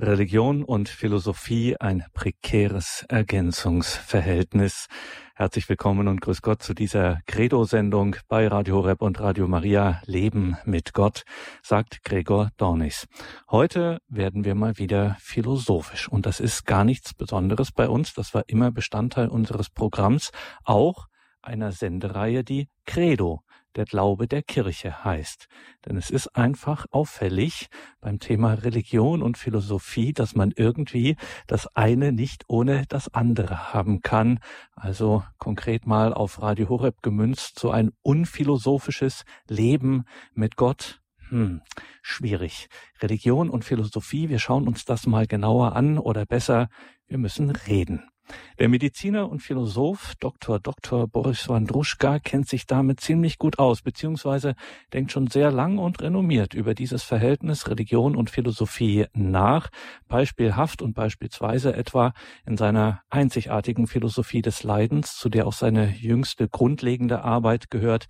Religion und Philosophie ein prekäres Ergänzungsverhältnis. Herzlich willkommen und grüß Gott zu dieser Credo-Sendung bei Radio Horeb und Radio Maria Leben mit Gott, sagt Gregor Dornis. Heute werden wir mal wieder philosophisch und das ist gar nichts Besonderes bei uns. Das war immer Bestandteil unseres Programms, auch einer Sendereihe, die Credo der Glaube der Kirche heißt. Denn es ist einfach auffällig beim Thema Religion und Philosophie, dass man irgendwie das eine nicht ohne das andere haben kann. Also konkret mal auf Radio Horeb gemünzt, so ein unphilosophisches Leben mit Gott, hm, schwierig. Religion und Philosophie, wir schauen uns das mal genauer an oder besser, wir müssen reden. Der Mediziner und Philosoph Dr. Dr. Boris Wandruschka kennt sich damit ziemlich gut aus, beziehungsweise denkt schon sehr lang und renommiert über dieses Verhältnis Religion und Philosophie nach, beispielhaft und beispielsweise etwa in seiner einzigartigen Philosophie des Leidens, zu der auch seine jüngste grundlegende Arbeit gehört,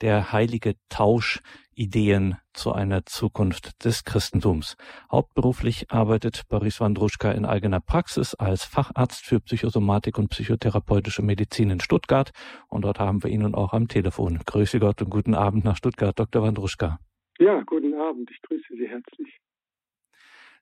der heilige Tausch Ideen zu einer Zukunft des Christentums. Hauptberuflich arbeitet Boris Wandruschka in eigener Praxis als Facharzt für Psychosomatik und psychotherapeutische Medizin in Stuttgart und dort haben wir ihn nun auch am Telefon. Grüße Gott und guten Abend nach Stuttgart, Dr. Wandruschka. Ja, guten Abend. Ich grüße Sie herzlich.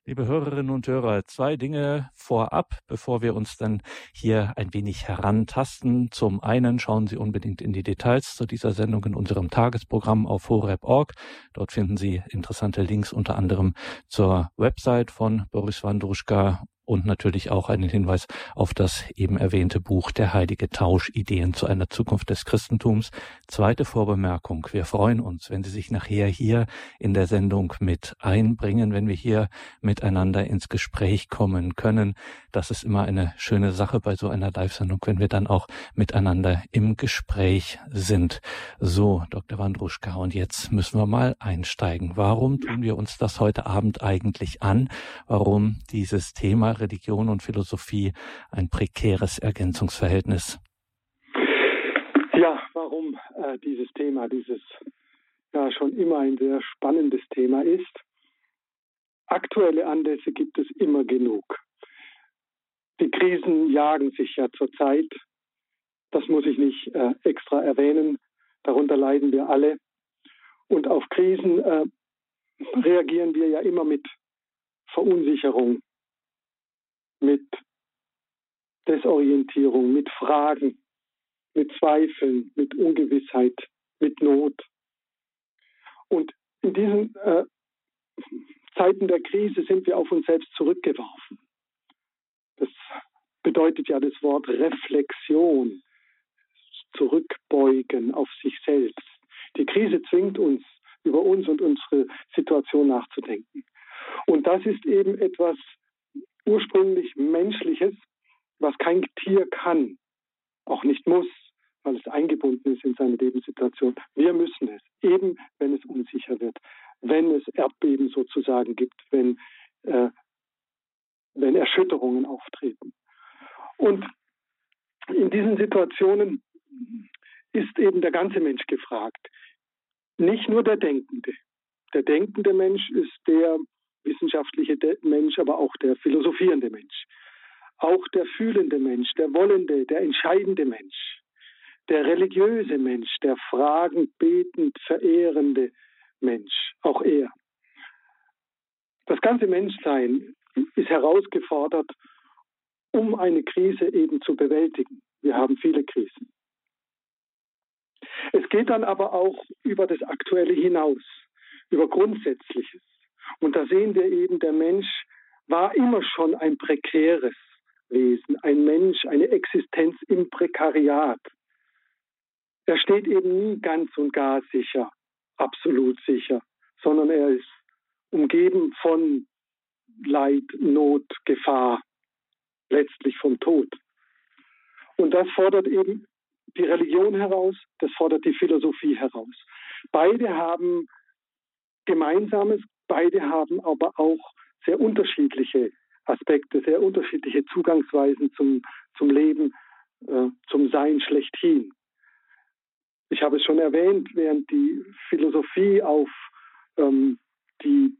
Liebe Hörerinnen und Hörer, zwei Dinge vorab, bevor wir uns dann hier ein wenig herantasten. Zum einen schauen Sie unbedingt in die Details zu dieser Sendung in unserem Tagesprogramm auf horeb.org. Dort finden Sie interessante Links unter anderem zur Website von Boris Wandruschka und natürlich auch einen Hinweis auf das eben erwähnte Buch Der heilige Tausch, Ideen zu einer Zukunft des Christentums. Zweite Vorbemerkung. Wir freuen uns, wenn Sie sich nachher hier in der Sendung mit einbringen, wenn wir hier miteinander ins Gespräch kommen können. Das ist immer eine schöne Sache bei so einer Live-Sendung, wenn wir dann auch miteinander im Gespräch sind. So, Dr. Wandruschka, und jetzt müssen wir mal einsteigen. Warum tun wir uns das heute Abend eigentlich an? Warum dieses Thema Religion und Philosophie ein prekäres Ergänzungsverhältnis? Ja, warum äh, dieses Thema, dieses ja schon immer ein sehr spannendes Thema ist. Aktuelle Anlässe gibt es immer genug. Die Krisen jagen sich ja zurzeit. Das muss ich nicht äh, extra erwähnen. Darunter leiden wir alle. Und auf Krisen äh, reagieren wir ja immer mit Verunsicherung, mit Desorientierung, mit Fragen, mit Zweifeln, mit Ungewissheit, mit Not. Und in diesen äh, Zeiten der Krise sind wir auf uns selbst zurückgeworfen. Das bedeutet ja das Wort Reflexion, zurückbeugen auf sich selbst. Die Krise zwingt uns, über uns und unsere Situation nachzudenken. Und das ist eben etwas, ursprünglich Menschliches, was kein Tier kann, auch nicht muss, weil es eingebunden ist in seine Lebenssituation. Wir müssen es, eben wenn es unsicher wird, wenn es Erdbeben sozusagen gibt, wenn, äh, wenn Erschütterungen auftreten. Und in diesen Situationen ist eben der ganze Mensch gefragt, nicht nur der Denkende. Der denkende Mensch ist der, wissenschaftliche Mensch, aber auch der philosophierende Mensch. Auch der fühlende Mensch, der wollende, der entscheidende Mensch, der religiöse Mensch, der fragend, betend, verehrende Mensch, auch er. Das ganze Menschsein ist herausgefordert, um eine Krise eben zu bewältigen. Wir haben viele Krisen. Es geht dann aber auch über das Aktuelle hinaus, über Grundsätzliches. Und da sehen wir eben, der Mensch war immer schon ein prekäres Wesen, ein Mensch, eine Existenz im Prekariat. Er steht eben nie ganz und gar sicher, absolut sicher, sondern er ist umgeben von Leid, Not, Gefahr, letztlich vom Tod. Und das fordert eben die Religion heraus, das fordert die Philosophie heraus. Beide haben Gemeinsames, Beide haben aber auch sehr unterschiedliche Aspekte, sehr unterschiedliche Zugangsweisen zum, zum Leben, äh, zum Sein schlechthin. Ich habe es schon erwähnt, während die Philosophie auf ähm, die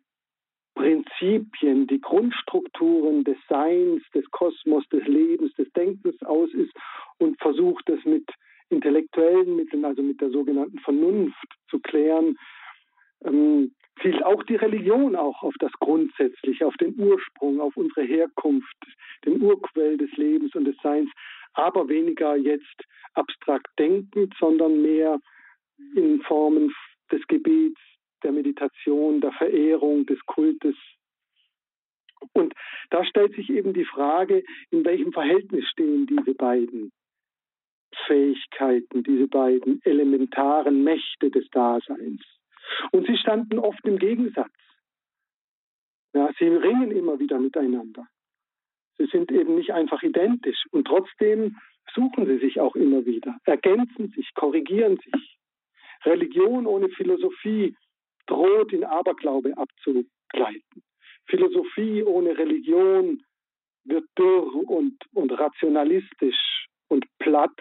Prinzipien, die Grundstrukturen des Seins, des Kosmos, des Lebens, des Denkens aus ist und versucht es mit intellektuellen Mitteln, also mit der sogenannten Vernunft zu klären, ähm, zielt auch die Religion auch auf das Grundsätzliche, auf den Ursprung, auf unsere Herkunft, den Urquell des Lebens und des Seins, aber weniger jetzt abstrakt denkend, sondern mehr in Formen des Gebets, der Meditation, der Verehrung, des Kultes. Und da stellt sich eben die Frage, in welchem Verhältnis stehen diese beiden Fähigkeiten, diese beiden elementaren Mächte des Daseins. Und sie standen oft im Gegensatz. Ja, sie ringen immer wieder miteinander. Sie sind eben nicht einfach identisch und trotzdem suchen sie sich auch immer wieder, ergänzen sich, korrigieren sich. Religion ohne Philosophie droht in Aberglaube abzugleiten. Philosophie ohne Religion wird dürr und, und rationalistisch und platt.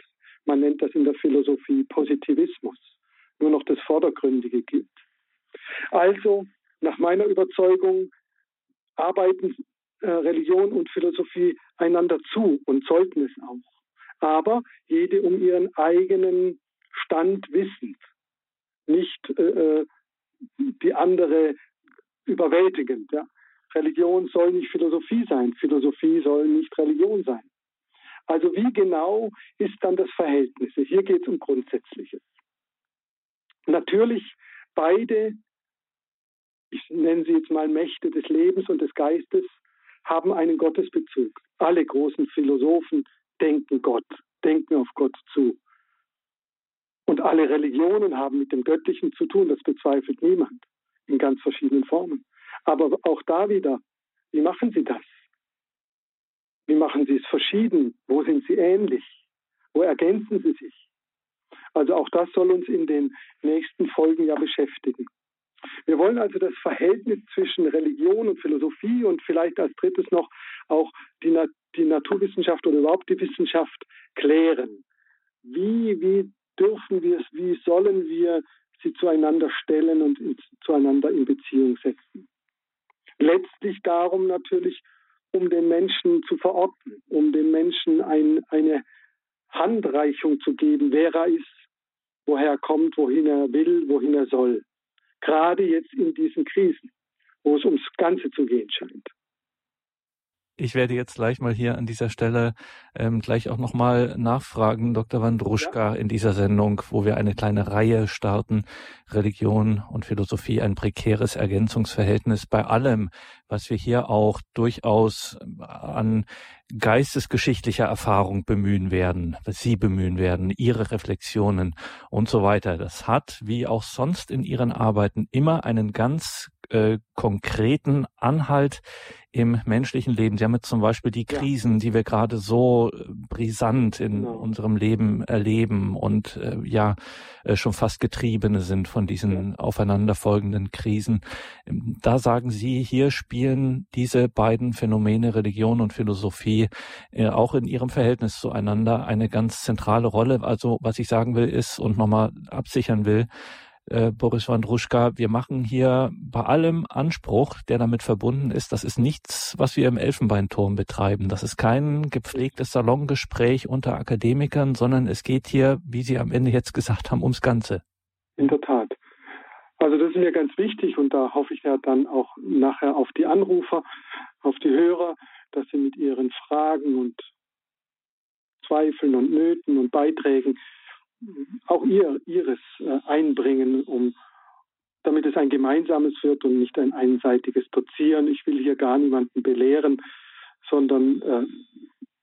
Man nennt das in der Philosophie Positivismus. Nur noch das Vordergründige gibt. Also, nach meiner Überzeugung, arbeiten äh, Religion und Philosophie einander zu und sollten es auch. Aber jede um ihren eigenen Stand wissend. Nicht äh, äh die andere überwältigend. Ja. Religion soll nicht Philosophie sein, Philosophie soll nicht Religion sein. Also wie genau ist dann das Verhältnis? Hier geht es um Grundsätzliches. Natürlich beide, ich nenne sie jetzt mal Mächte des Lebens und des Geistes, haben einen Gottesbezug. Alle großen Philosophen denken Gott, denken auf Gott zu. Und alle Religionen haben mit dem Göttlichen zu tun, das bezweifelt niemand, in ganz verschiedenen Formen. Aber auch da wieder, wie machen sie das? Wie machen sie es verschieden? Wo sind sie ähnlich? Wo ergänzen sie sich? Also auch das soll uns in den nächsten Folgen ja beschäftigen. Wir wollen also das Verhältnis zwischen Religion und Philosophie und vielleicht als drittes noch auch die, Na die Naturwissenschaft oder überhaupt die Wissenschaft klären. Wie, wie dürfen wir es, wie sollen wir sie zueinander stellen und in, zueinander in Beziehung setzen. Letztlich darum natürlich, um den Menschen zu verorten, um dem Menschen ein, eine Handreichung zu geben, wer er ist, woher er kommt, wohin er will, wohin er soll. Gerade jetzt in diesen Krisen, wo es ums Ganze zu gehen scheint. Ich werde jetzt gleich mal hier an dieser Stelle ähm, gleich auch nochmal nachfragen, Dr. Wandruschka, ja. in dieser Sendung, wo wir eine kleine Reihe starten, Religion und Philosophie, ein prekäres Ergänzungsverhältnis bei allem, was wir hier auch durchaus an geistesgeschichtlicher Erfahrung bemühen werden, was Sie bemühen werden, Ihre Reflexionen und so weiter. Das hat, wie auch sonst in Ihren Arbeiten, immer einen ganz äh, konkreten Anhalt im menschlichen Leben. Sie haben jetzt zum Beispiel die Krisen, ja. die wir gerade so äh, brisant in genau. unserem Leben erleben und äh, ja äh, schon fast Getriebene sind von diesen ja. aufeinanderfolgenden Krisen. Ähm, da sagen Sie, hier spielen diese beiden Phänomene Religion und Philosophie äh, auch in ihrem Verhältnis zueinander eine ganz zentrale Rolle. Also was ich sagen will ist und nochmal absichern will, äh, Boris Wandruschka, wir machen hier bei allem Anspruch, der damit verbunden ist, das ist nichts, was wir im Elfenbeinturm betreiben. Das ist kein gepflegtes Salongespräch unter Akademikern, sondern es geht hier, wie Sie am Ende jetzt gesagt haben, ums Ganze. In der Tat. Also das ist mir ganz wichtig und da hoffe ich ja dann auch nachher auf die Anrufer, auf die Hörer, dass sie mit ihren Fragen und Zweifeln und Nöten und Beiträgen auch ihr, ihres äh, einbringen, um damit es ein gemeinsames wird und nicht ein einseitiges Dozieren. Ich will hier gar niemanden belehren, sondern äh,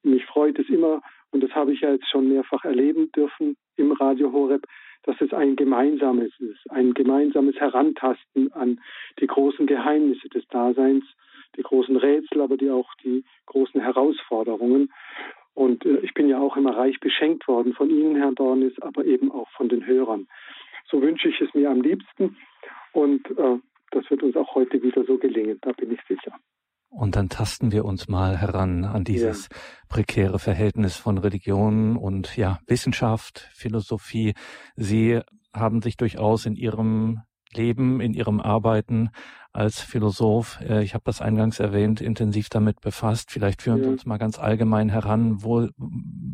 mich freut es immer, und das habe ich ja jetzt schon mehrfach erleben dürfen im Radio Horeb, dass es ein gemeinsames ist, ein gemeinsames Herantasten an die großen Geheimnisse des Daseins, die großen Rätsel, aber die auch die großen Herausforderungen. Und äh, ich bin ja auch immer reich beschenkt worden von Ihnen, Herr Dornis, aber eben auch von den Hörern. So wünsche ich es mir am liebsten und äh, das wird uns auch heute wieder so gelingen, da bin ich sicher. Und dann tasten wir uns mal heran an dieses ja. prekäre Verhältnis von Religion und ja, Wissenschaft, Philosophie. Sie haben sich durchaus in Ihrem Leben, in Ihrem Arbeiten als Philosoph, äh, ich habe das eingangs erwähnt, intensiv damit befasst. Vielleicht führen Sie uns mal ganz allgemein heran, wo,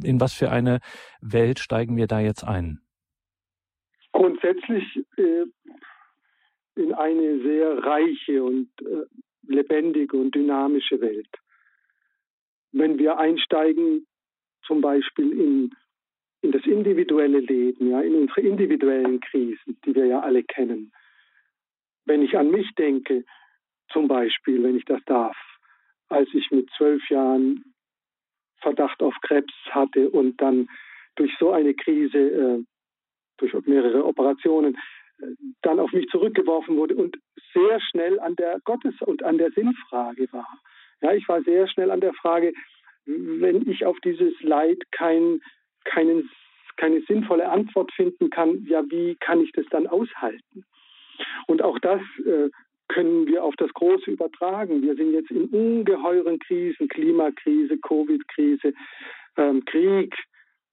in was für eine Welt steigen wir da jetzt ein? Grundsätzlich äh, in eine sehr reiche und äh, lebendige und dynamische Welt. Wenn wir einsteigen, zum Beispiel in, in das individuelle Leben, ja, in unsere individuellen Krisen, die wir ja alle kennen. Wenn ich an mich denke, zum Beispiel, wenn ich das darf, als ich mit zwölf Jahren Verdacht auf Krebs hatte und dann durch so eine Krise, äh, durch mehrere Operationen, äh, dann auf mich zurückgeworfen wurde und sehr schnell an der Gottes- und an der Sinnfrage war. Ja, ich war sehr schnell an der Frage, wenn ich auf dieses Leid kein, keinen, keine sinnvolle Antwort finden kann, ja, wie kann ich das dann aushalten? Und auch das äh, können wir auf das Große übertragen. Wir sind jetzt in ungeheuren Krisen, Klimakrise, Covid-Krise, ähm, Krieg.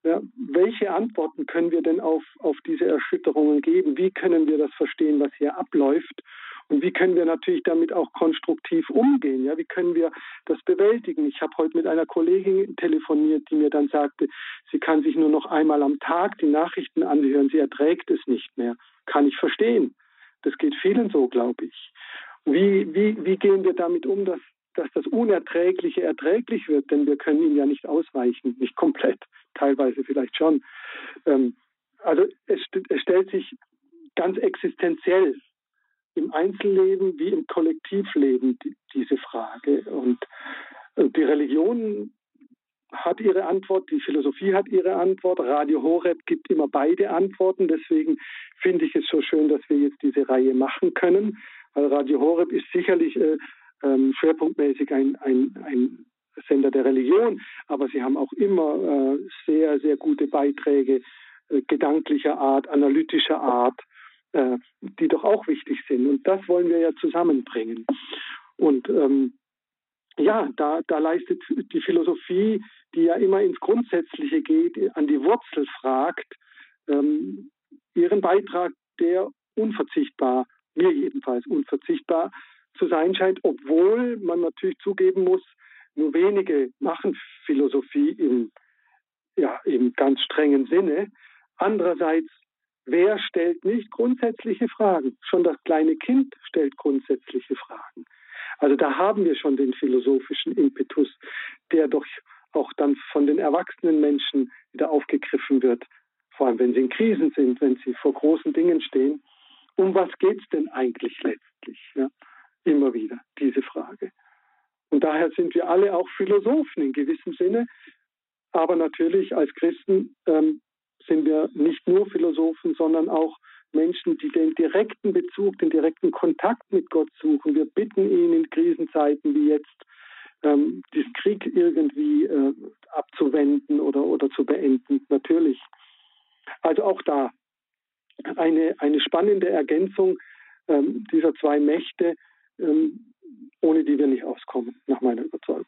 Ja, welche Antworten können wir denn auf, auf diese Erschütterungen geben? Wie können wir das verstehen, was hier abläuft? Und wie können wir natürlich damit auch konstruktiv umgehen? Ja, wie können wir das bewältigen? Ich habe heute mit einer Kollegin telefoniert, die mir dann sagte, sie kann sich nur noch einmal am Tag die Nachrichten anhören, sie erträgt es nicht mehr. Kann ich verstehen. Das geht vielen so, glaube ich. Wie, wie, wie gehen wir damit um, dass, dass das Unerträgliche erträglich wird? Denn wir können ihm ja nicht ausweichen, nicht komplett, teilweise vielleicht schon. Ähm, also es, es stellt sich ganz existenziell im Einzelleben wie im Kollektivleben die, diese Frage. Und die Religion hat ihre Antwort, die Philosophie hat ihre Antwort, Radio Horeb gibt immer beide Antworten. Deswegen finde ich es so schön, dass wir jetzt diese Reihe machen können. Weil Radio Horeb ist sicherlich äh, ähm, schwerpunktmäßig ein, ein, ein Sender der Religion, aber sie haben auch immer äh, sehr, sehr gute Beiträge äh, gedanklicher Art, analytischer Art, äh, die doch auch wichtig sind. Und das wollen wir ja zusammenbringen. Und ähm, ja, da, da leistet die Philosophie, die ja immer ins Grundsätzliche geht, an die Wurzel fragt, ähm, ihren Beitrag, der unverzichtbar, mir jedenfalls unverzichtbar zu sein scheint, obwohl man natürlich zugeben muss, nur wenige machen Philosophie im, ja, im ganz strengen Sinne. Andererseits Wer stellt nicht grundsätzliche Fragen? Schon das kleine Kind stellt grundsätzliche Fragen. Also da haben wir schon den philosophischen Impetus, der doch auch dann von den erwachsenen Menschen wieder aufgegriffen wird, vor allem wenn sie in Krisen sind, wenn sie vor großen Dingen stehen. Um was geht es denn eigentlich letztlich? Ja, immer wieder diese Frage. Und daher sind wir alle auch Philosophen in gewissem Sinne, aber natürlich als Christen ähm, sind wir nicht nur Philosophen, sondern auch Menschen, die den direkten Bezug, den direkten Kontakt mit Gott suchen. Wir bitten ihn in Krisenzeiten wie jetzt, ähm, diesen Krieg irgendwie äh, abzuwenden oder, oder zu beenden, natürlich. Also auch da eine, eine spannende Ergänzung ähm, dieser zwei Mächte, ähm, ohne die wir nicht auskommen, nach meiner Überzeugung.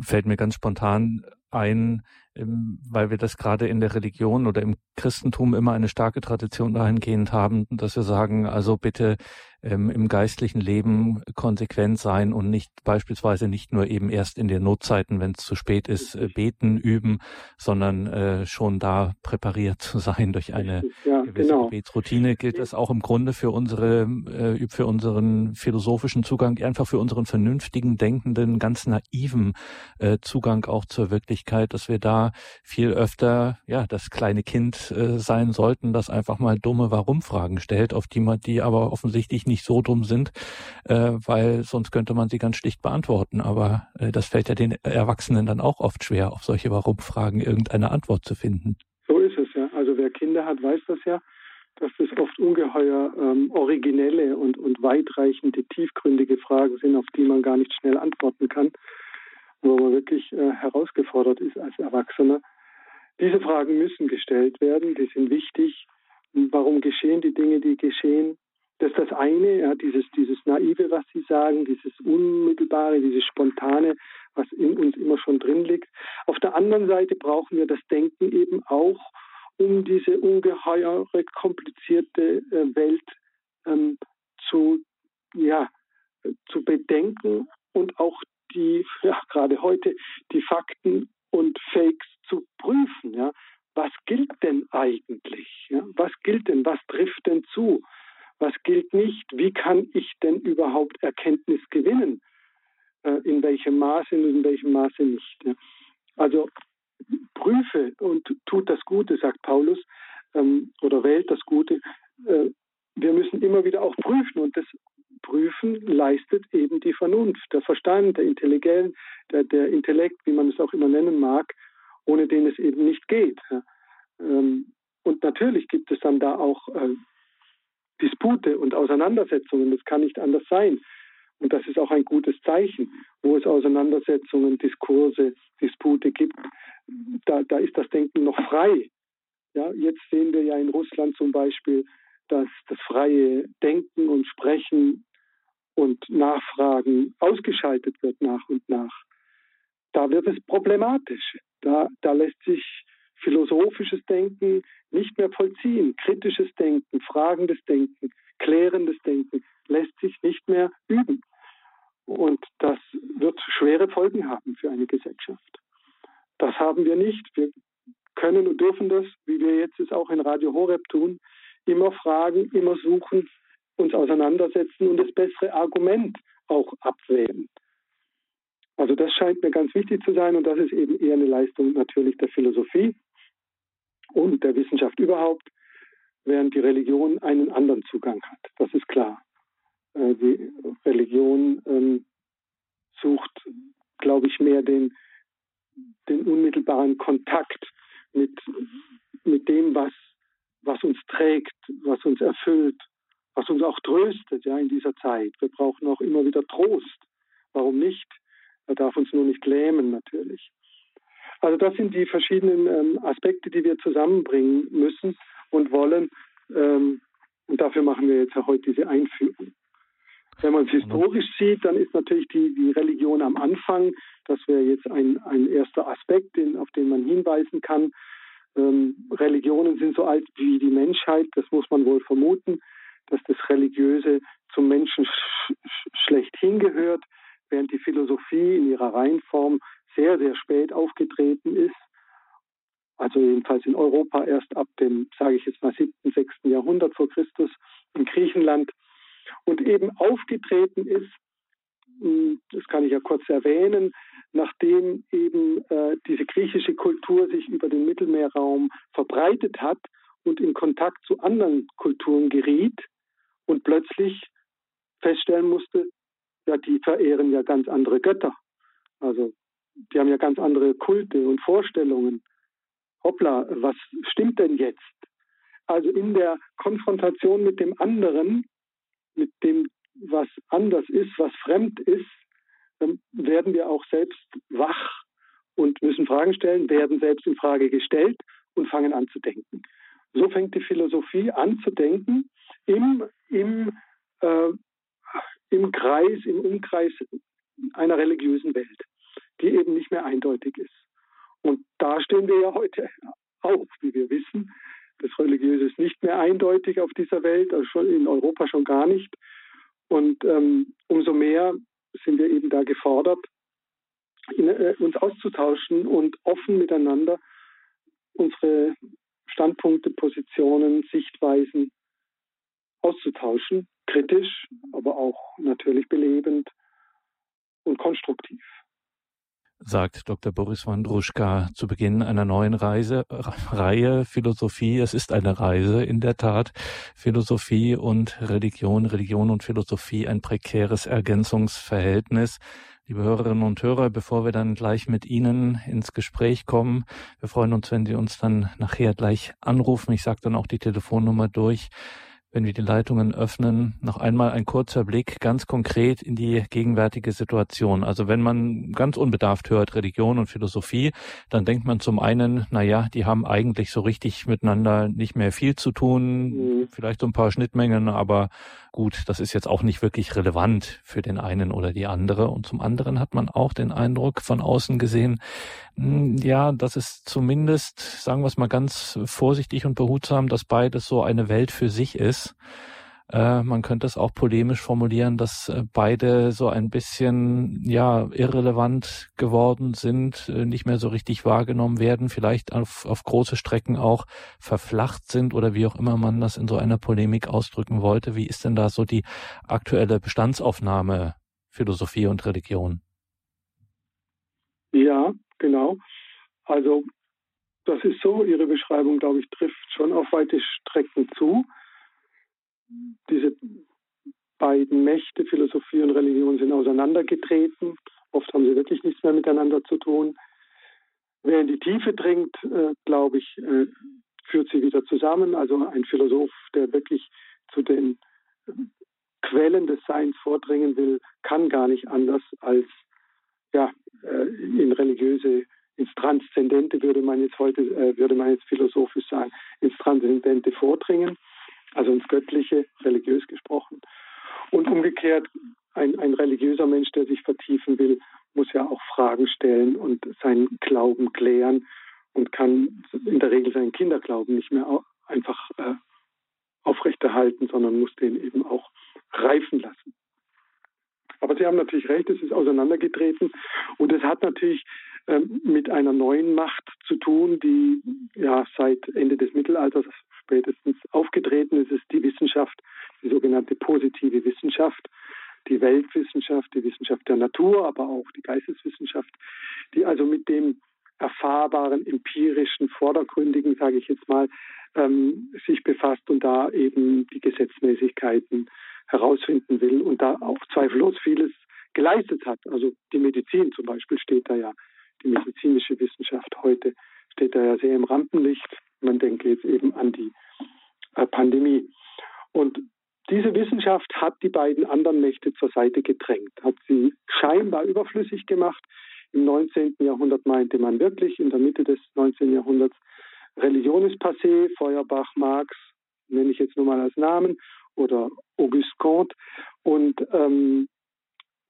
Fällt mir ganz spontan ein, weil wir das gerade in der Religion oder im Christentum immer eine starke Tradition dahingehend haben, dass wir sagen, also bitte ähm, im geistlichen Leben konsequent sein und nicht beispielsweise nicht nur eben erst in den Notzeiten, wenn es zu spät ist, äh, beten, üben, sondern äh, schon da präpariert zu sein durch eine ja, gewisse genau. Gebetsroutine. Gilt das auch im Grunde für unsere, äh, für unseren philosophischen Zugang, einfach für unseren vernünftigen, denkenden, ganz naiven äh, Zugang auch zur Wirklichkeit, dass wir da viel öfter ja das kleine Kind äh, sein sollten, das einfach mal dumme Warum-Fragen stellt, auf die man die aber offensichtlich nicht so dumm sind, äh, weil sonst könnte man sie ganz schlicht beantworten. Aber äh, das fällt ja den Erwachsenen dann auch oft schwer, auf solche Warum-Fragen irgendeine Antwort zu finden. So ist es ja. Also wer Kinder hat, weiß das ja, dass das oft ungeheuer ähm, originelle und, und weitreichende, tiefgründige Fragen sind, auf die man gar nicht schnell antworten kann, wo man wirklich äh, herausgefordert ist als Erwachsener. Diese Fragen müssen gestellt werden, die sind wichtig. Warum geschehen die Dinge, die geschehen? Das ist das eine, ja, dieses, dieses Naive, was Sie sagen, dieses Unmittelbare, dieses Spontane, was in uns immer schon drin liegt. Auf der anderen Seite brauchen wir das Denken eben auch, um diese ungeheure, komplizierte äh, Welt ähm, zu, ja, zu bedenken und auch die, ja, gerade heute, die Fakten und Fakes zu prüfen. Ja. Was gilt denn eigentlich? Ja? Was gilt denn? Was trifft denn zu? Was gilt nicht? Wie kann ich denn überhaupt Erkenntnis gewinnen? Äh, in welchem Maße und in welchem Maße nicht? Ja? Also prüfe und tut das Gute, sagt Paulus, ähm, oder wählt das Gute. Äh, wir müssen immer wieder auch prüfen und das Prüfen leistet eben die Vernunft, der Verstand, der Intelligenz, der, der Intellekt, wie man es auch immer nennen mag, ohne den es eben nicht geht. Ähm, und natürlich gibt es dann da auch äh, Dispute und Auseinandersetzungen, das kann nicht anders sein. Und das ist auch ein gutes Zeichen, wo es Auseinandersetzungen, Diskurse, Dispute gibt. Da, da ist das Denken noch frei. Ja, jetzt sehen wir ja in Russland zum Beispiel, dass das freie Denken und Sprechen und Nachfragen ausgeschaltet wird nach und nach. Da wird es problematisch. Da, da lässt sich philosophisches Denken nicht mehr vollziehen. Kritisches Denken, fragendes Denken, klärendes Denken lässt sich nicht mehr üben. Und das wird schwere Folgen haben für eine Gesellschaft. Das haben wir nicht. Wir können und dürfen das, wie wir jetzt es auch in Radio Horeb tun, immer fragen, immer suchen, uns auseinandersetzen und das bessere Argument auch abwählen. Also das scheint mir ganz wichtig zu sein und das ist eben eher eine Leistung natürlich der Philosophie und der Wissenschaft überhaupt, während die Religion einen anderen Zugang hat. Das ist klar. Äh, die Religion ähm, sucht, glaube ich, mehr den, den unmittelbaren Kontakt mit, mit dem, was, was uns trägt, was uns erfüllt, was uns auch tröstet ja, in dieser Zeit. Wir brauchen auch immer wieder Trost. Warum nicht? Er darf uns nur nicht lähmen, natürlich. Also das sind die verschiedenen ähm, Aspekte, die wir zusammenbringen müssen und wollen. Ähm, und dafür machen wir jetzt heute diese Einführung. Wenn man es historisch sieht, dann ist natürlich die, die Religion am Anfang, das wäre jetzt ein, ein erster Aspekt, den, auf den man hinweisen kann. Ähm, Religionen sind so alt wie die Menschheit, das muss man wohl vermuten, dass das Religiöse zum Menschen sch schlecht hingehört während die Philosophie in ihrer Reihenform sehr, sehr spät aufgetreten ist. Also jedenfalls in Europa erst ab dem, sage ich jetzt mal, 7., 6. Jahrhundert vor Christus in Griechenland und eben aufgetreten ist, hm, das kann ich ja kurz erwähnen, nachdem eben äh, diese griechische Kultur sich über den Mittelmeerraum verbreitet hat und in Kontakt zu anderen Kulturen geriet und plötzlich feststellen musste, ja, die verehren ja ganz andere Götter. Also die haben ja ganz andere Kulte und Vorstellungen. Hoppla, was stimmt denn jetzt? Also in der Konfrontation mit dem anderen, mit dem, was anders ist, was fremd ist, werden wir auch selbst wach und müssen Fragen stellen, werden selbst in Frage gestellt und fangen an zu denken. So fängt die Philosophie an zu denken im, im äh, im Kreis, im Umkreis einer religiösen Welt, die eben nicht mehr eindeutig ist. Und da stehen wir ja heute auch, wie wir wissen. Das Religiöse ist nicht mehr eindeutig auf dieser Welt, also in Europa schon gar nicht. Und ähm, umso mehr sind wir eben da gefordert, in, äh, uns auszutauschen und offen miteinander unsere Standpunkte, Positionen, Sichtweisen auszutauschen kritisch, aber auch natürlich belebend und konstruktiv. Sagt Dr. Boris Wandruschka zu Beginn einer neuen Reise, Reihe Philosophie. Es ist eine Reise, in der Tat. Philosophie und Religion, Religion und Philosophie, ein prekäres Ergänzungsverhältnis. Liebe Hörerinnen und Hörer, bevor wir dann gleich mit Ihnen ins Gespräch kommen, wir freuen uns, wenn Sie uns dann nachher gleich anrufen. Ich sage dann auch die Telefonnummer durch wenn wir die Leitungen öffnen, noch einmal ein kurzer Blick ganz konkret in die gegenwärtige Situation. Also wenn man ganz unbedarft hört, Religion und Philosophie, dann denkt man zum einen, na ja, die haben eigentlich so richtig miteinander nicht mehr viel zu tun, mhm. vielleicht so ein paar Schnittmengen, aber gut, das ist jetzt auch nicht wirklich relevant für den einen oder die andere. Und zum anderen hat man auch den Eindruck von außen gesehen, hm, ja, das ist zumindest, sagen wir es mal ganz vorsichtig und behutsam, dass beides so eine Welt für sich ist. Äh, man könnte es auch polemisch formulieren, dass äh, beide so ein bisschen ja irrelevant geworden sind, äh, nicht mehr so richtig wahrgenommen werden, vielleicht auf, auf große Strecken auch verflacht sind oder wie auch immer man das in so einer Polemik ausdrücken wollte. Wie ist denn da so die aktuelle Bestandsaufnahme Philosophie und Religion? Ja, genau. Also das ist so, Ihre Beschreibung, glaube ich, trifft schon auf weite Strecken zu. Diese beiden Mächte, Philosophie und Religion, sind auseinandergetreten. Oft haben sie wirklich nichts mehr miteinander zu tun. Wer in die Tiefe dringt, äh, glaube ich, äh, führt sie wieder zusammen. Also ein Philosoph, der wirklich zu den äh, Quellen des Seins vordringen will, kann gar nicht anders als ja, äh, in religiöse ins Transzendente würde man jetzt heute, äh, würde man jetzt philosophisch sagen, ins Transzendente vordringen, also ins Göttliche, religiös gesprochen. Und umgekehrt, ein, ein religiöser Mensch, der sich vertiefen will, muss ja auch Fragen stellen und seinen Glauben klären und kann in der Regel seinen Kinderglauben nicht mehr einfach äh, aufrechterhalten, sondern muss den eben auch reifen lassen. Aber Sie haben natürlich recht, es ist auseinandergetreten und es hat natürlich mit einer neuen Macht zu tun, die ja seit Ende des Mittelalters spätestens aufgetreten ist, ist die Wissenschaft, die sogenannte positive Wissenschaft, die Weltwissenschaft, die Wissenschaft der Natur, aber auch die Geisteswissenschaft, die also mit dem erfahrbaren, empirischen, vordergründigen, sage ich jetzt mal, ähm, sich befasst und da eben die Gesetzmäßigkeiten herausfinden will und da auch zweifellos vieles geleistet hat. Also die Medizin zum Beispiel steht da ja, die medizinische Wissenschaft heute steht da ja sehr im Rampenlicht. Man denke jetzt eben an die äh, Pandemie. Und diese Wissenschaft hat die beiden anderen Mächte zur Seite gedrängt, hat sie scheinbar überflüssig gemacht. Im 19. Jahrhundert meinte man wirklich, in der Mitte des 19. Jahrhunderts, Religion ist passé, Feuerbach, Marx, nenne ich jetzt nur mal als Namen, oder Auguste Comte und ähm,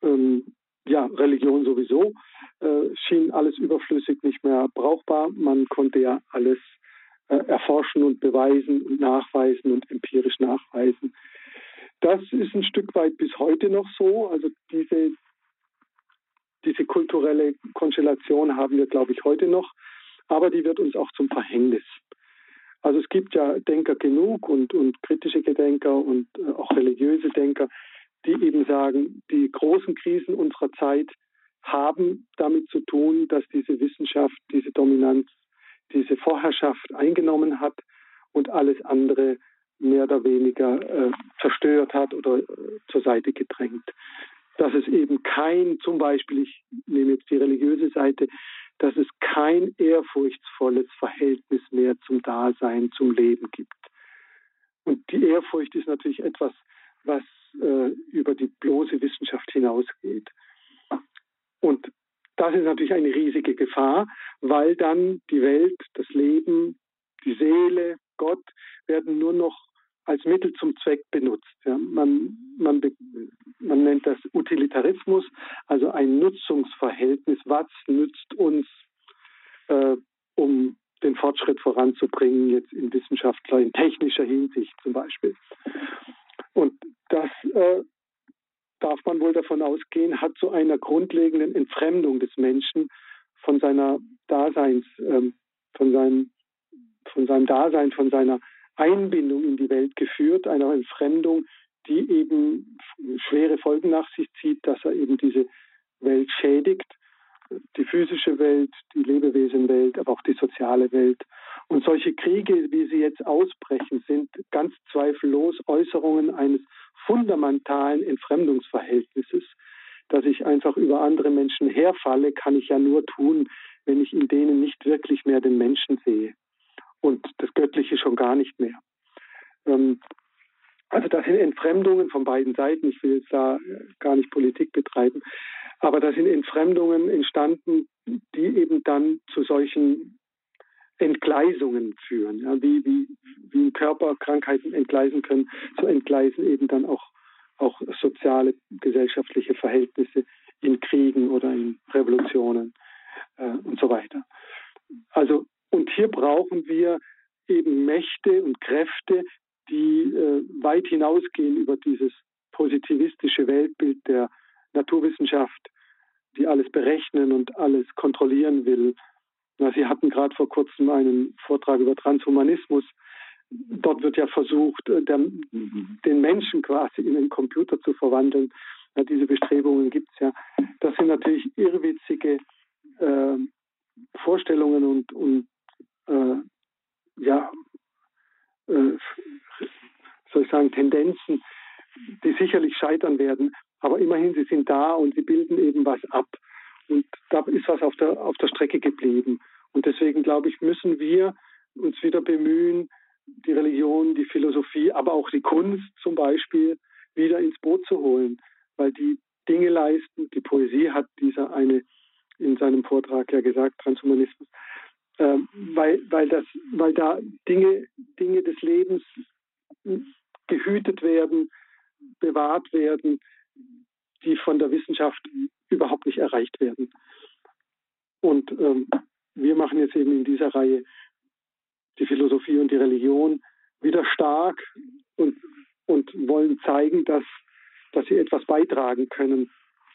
ähm, ja, Religion sowieso, äh, schien alles überflüssig nicht mehr brauchbar. Man konnte ja alles äh, erforschen und beweisen und nachweisen und empirisch nachweisen. Das ist ein Stück weit bis heute noch so. Also diese, diese kulturelle Konstellation haben wir, glaube ich, heute noch. Aber die wird uns auch zum Verhängnis. Also es gibt ja Denker genug und, und kritische Gedenker und äh, auch religiöse Denker, die eben sagen, die großen Krisen unserer Zeit haben damit zu tun, dass diese Wissenschaft, diese Dominanz, diese Vorherrschaft eingenommen hat und alles andere mehr oder weniger äh, zerstört hat oder äh, zur Seite gedrängt. Dass es eben kein, zum Beispiel, ich nehme jetzt die religiöse Seite, dass es kein ehrfurchtsvolles Verhältnis mehr zum Dasein, zum Leben gibt. Und die Ehrfurcht ist natürlich etwas, was äh, über die bloße Wissenschaft hinausgeht. Und das ist natürlich eine riesige Gefahr, weil dann die Welt, das Leben, die Seele, Gott werden nur noch als Mittel zum Zweck benutzt. Ja, man, man, man nennt das Utilitarismus, also ein Nutzungsverhältnis. Was nützt uns, äh, um den Fortschritt voranzubringen, jetzt in Wissenschaftler, in technischer Hinsicht zum Beispiel. Und das äh, darf man wohl davon ausgehen, hat zu einer grundlegenden Entfremdung des Menschen von seiner Daseins, ähm, von seinem, von seinem Dasein, von seiner Einbindung in die Welt geführt, einer Entfremdung, die eben schwere Folgen nach sich zieht, dass er eben diese Welt schädigt, die physische Welt, die Lebewesenwelt, aber auch die soziale Welt. Und solche Kriege, wie sie jetzt ausbrechen, sind ganz zweifellos Äußerungen eines fundamentalen Entfremdungsverhältnisses, dass ich einfach über andere Menschen herfalle, kann ich ja nur tun, wenn ich in denen nicht wirklich mehr den Menschen sehe und das Göttliche schon gar nicht mehr. Ähm, also das sind Entfremdungen von beiden Seiten. Ich will jetzt da gar nicht Politik betreiben, aber da sind Entfremdungen entstanden, die eben dann zu solchen Entgleisungen führen. Ja, wie, wie, wie im Körper Krankheiten entgleisen können, so entgleisen eben dann auch, auch soziale, gesellschaftliche Verhältnisse in Kriegen oder in Revolutionen äh, und so weiter. Also und hier brauchen wir eben Mächte und Kräfte, die äh, weit hinausgehen über dieses positivistische Weltbild der Naturwissenschaft, die alles berechnen und alles kontrollieren will. Sie hatten gerade vor kurzem einen Vortrag über Transhumanismus. Dort wird ja versucht, äh, der, den Menschen quasi in einen Computer zu verwandeln. Ja, diese Bestrebungen gibt es ja. Das sind natürlich irrwitzige äh, Vorstellungen und, und äh, ja, äh, soll ich sagen, Tendenzen, die sicherlich scheitern werden. Aber immerhin, sie sind da und sie bilden eben was ab. Und da ist was auf der, auf der Strecke geblieben. Und deswegen, glaube ich, müssen wir uns wieder bemühen, die Religion, die Philosophie, aber auch die Kunst zum Beispiel wieder ins Boot zu holen, weil die Dinge leisten. Die Poesie hat dieser eine in seinem Vortrag ja gesagt, Transhumanismus, äh, weil, weil, das, weil da Dinge, Dinge des Lebens gehütet werden, bewahrt werden, die von der Wissenschaft überhaupt nicht erreicht werden. Und ähm, wir machen jetzt eben in dieser Reihe die Philosophie und die Religion wieder stark und, und wollen zeigen, dass, dass sie etwas beitragen können,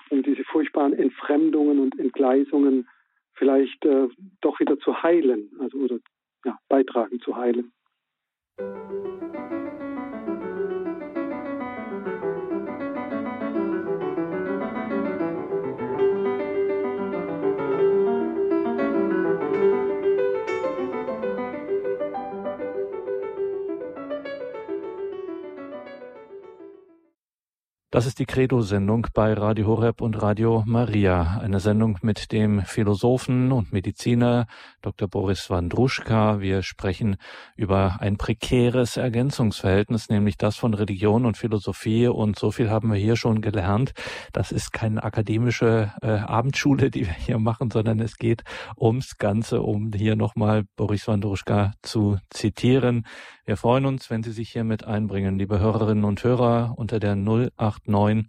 um diese furchtbaren Entfremdungen und Entgleisungen vielleicht äh, doch wieder zu heilen, also oder ja, beitragen zu heilen. Das ist die Credo-Sendung bei Radio Horeb und Radio Maria. Eine Sendung mit dem Philosophen und Mediziner Dr. Boris Wandruschka. Wir sprechen über ein prekäres Ergänzungsverhältnis, nämlich das von Religion und Philosophie. Und so viel haben wir hier schon gelernt. Das ist keine akademische äh, Abendschule, die wir hier machen, sondern es geht ums Ganze, um hier nochmal Boris Wandruschka zu zitieren. Wir freuen uns, wenn Sie sich hier mit einbringen, liebe Hörerinnen und Hörer, unter der 089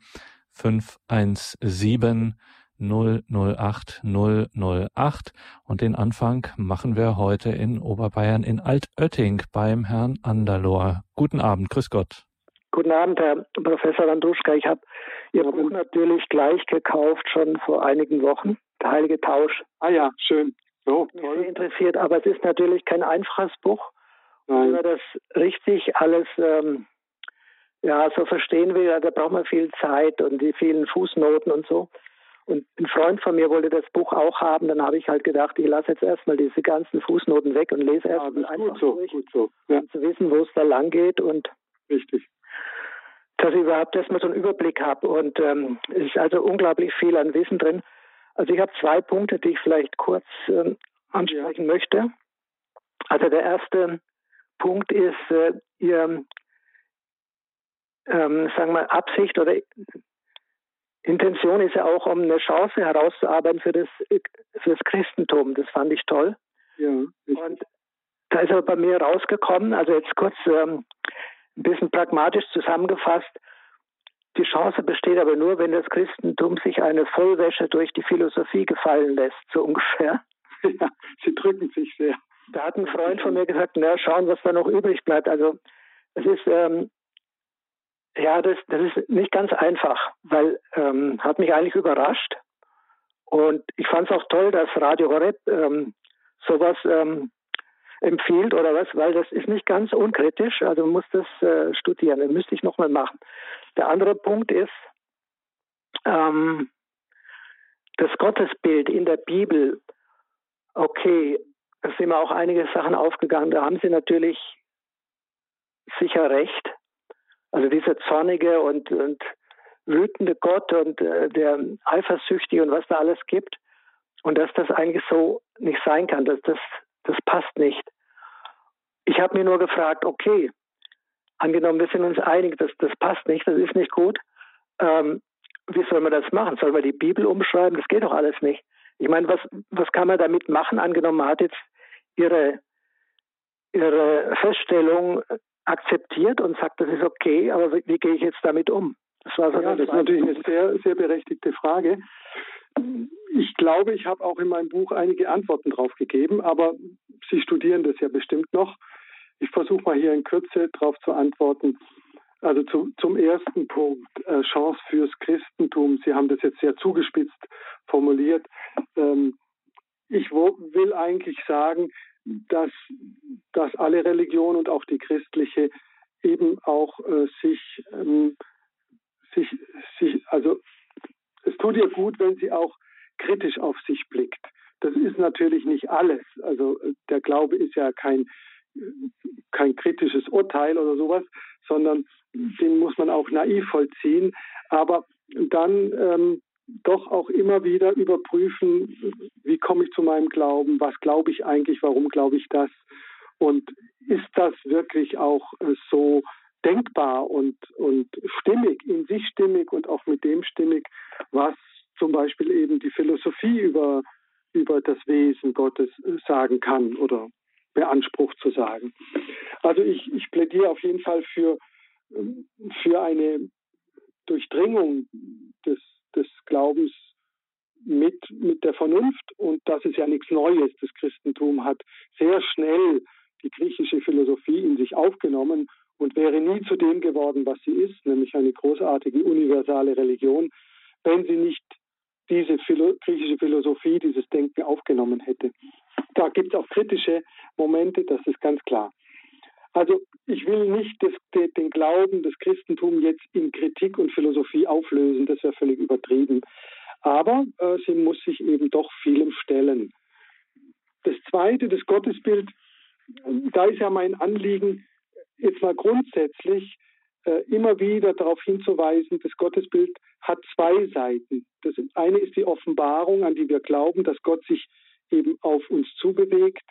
517 008 008. Und den Anfang machen wir heute in Oberbayern in Altötting beim Herrn Andalor. Guten Abend, grüß Gott. Guten Abend, Herr Professor Landruschka. Ich habe Ihr Buch natürlich gleich gekauft, schon vor einigen Wochen. Der Heilige Tausch. Ah ja, schön. So, toll. Mich interessiert, aber es ist natürlich kein einfaches Buch. Wenn man das richtig alles ähm, ja, so verstehen will, da braucht man viel Zeit und die vielen Fußnoten und so. Und ein Freund von mir wollte das Buch auch haben, dann habe ich halt gedacht, ich lasse jetzt erstmal diese ganzen Fußnoten weg und lese erstmal ja, einfach gut so, durch, gut so. Ja. um zu wissen, wo es da lang geht und Richtig. dass ich überhaupt erstmal so einen Überblick habe. Und ähm, es ist also unglaublich viel an Wissen drin. Also ich habe zwei Punkte, die ich vielleicht kurz ähm, ansprechen ja. möchte. Also der erste Punkt ist äh, Ihr, ähm, sagen wir, Absicht oder Intention ist ja auch, um eine Chance herauszuarbeiten für das, für das Christentum. Das fand ich toll. Ja, und da ist aber bei mir rausgekommen, also jetzt kurz ähm, ein bisschen pragmatisch zusammengefasst, die Chance besteht aber nur, wenn das Christentum sich eine Vollwäsche durch die Philosophie gefallen lässt, so ungefähr. Ja, sie drücken sich sehr. Da hat ein Freund von mir gesagt, na, schauen, was da noch übrig bleibt. Also es ist ähm, ja, das, das ist nicht ganz einfach, weil ähm, hat mich eigentlich überrascht. Und ich fand es auch toll, dass Radio Horeb ähm, sowas ähm, empfiehlt oder was, weil das ist nicht ganz unkritisch. Also man muss das äh, studieren. Das müsste ich nochmal machen. Der andere Punkt ist, ähm, das Gottesbild in der Bibel. Okay, da sind mir auch einige Sachen aufgegangen. Da haben Sie natürlich sicher recht. Also dieser zornige und, und wütende Gott und äh, der eifersüchtige und was da alles gibt. Und dass das eigentlich so nicht sein kann, dass das, das passt nicht. Ich habe mir nur gefragt, okay, angenommen, wir sind uns einig, dass das passt nicht, das ist nicht gut. Ähm, wie soll man das machen? Soll man die Bibel umschreiben? Das geht doch alles nicht. Ich meine, was, was kann man damit machen? Angenommen, man hat jetzt ihre, ihre Feststellung akzeptiert und sagt, das ist okay, aber wie, wie gehe ich jetzt damit um? Das war so ja, das ist natürlich eine sehr, sehr berechtigte Frage. Ich glaube, ich habe auch in meinem Buch einige Antworten drauf gegeben, aber Sie studieren das ja bestimmt noch. ich versuche mal hier in Kürze darauf zu antworten. Also zu, zum ersten Punkt, äh, Chance fürs Christentum. Sie haben das jetzt sehr zugespitzt formuliert. Ähm, ich will eigentlich sagen, dass, dass alle Religionen und auch die christliche eben auch äh, sich, ähm, sich, sich, also es tut ihr gut, wenn sie auch kritisch auf sich blickt. Das ist natürlich nicht alles. Also äh, der Glaube ist ja kein, kein kritisches Urteil oder sowas, sondern den muss man auch naiv vollziehen. Aber dann ähm, doch auch immer wieder überprüfen, wie komme ich zu meinem Glauben, was glaube ich eigentlich, warum glaube ich das und ist das wirklich auch äh, so denkbar und, und stimmig, in sich stimmig und auch mit dem stimmig, was zum Beispiel eben die Philosophie über, über das Wesen Gottes äh, sagen kann oder beansprucht zu sagen. Also ich, ich plädiere auf jeden Fall für, ähm, für eine Durchdringung des, des Glaubens mit, mit der Vernunft und das ist ja nichts Neues. Das Christentum hat sehr schnell die griechische Philosophie in sich aufgenommen und wäre nie zu dem geworden, was sie ist, nämlich eine großartige universale Religion, wenn sie nicht diese Philo griechische Philosophie, dieses Denken aufgenommen hätte. Da gibt es auch kritische Momente, das ist ganz klar. Also ich will nicht das, den Glauben, das Christentum jetzt in Kritik und Philosophie auflösen, das wäre völlig übertrieben. Aber äh, sie muss sich eben doch vielem stellen. Das Zweite, das Gottesbild, da ist ja mein Anliegen, jetzt mal grundsätzlich äh, immer wieder darauf hinzuweisen, das Gottesbild hat zwei Seiten. Das eine ist die Offenbarung, an die wir glauben, dass Gott sich eben auf uns zubewegt,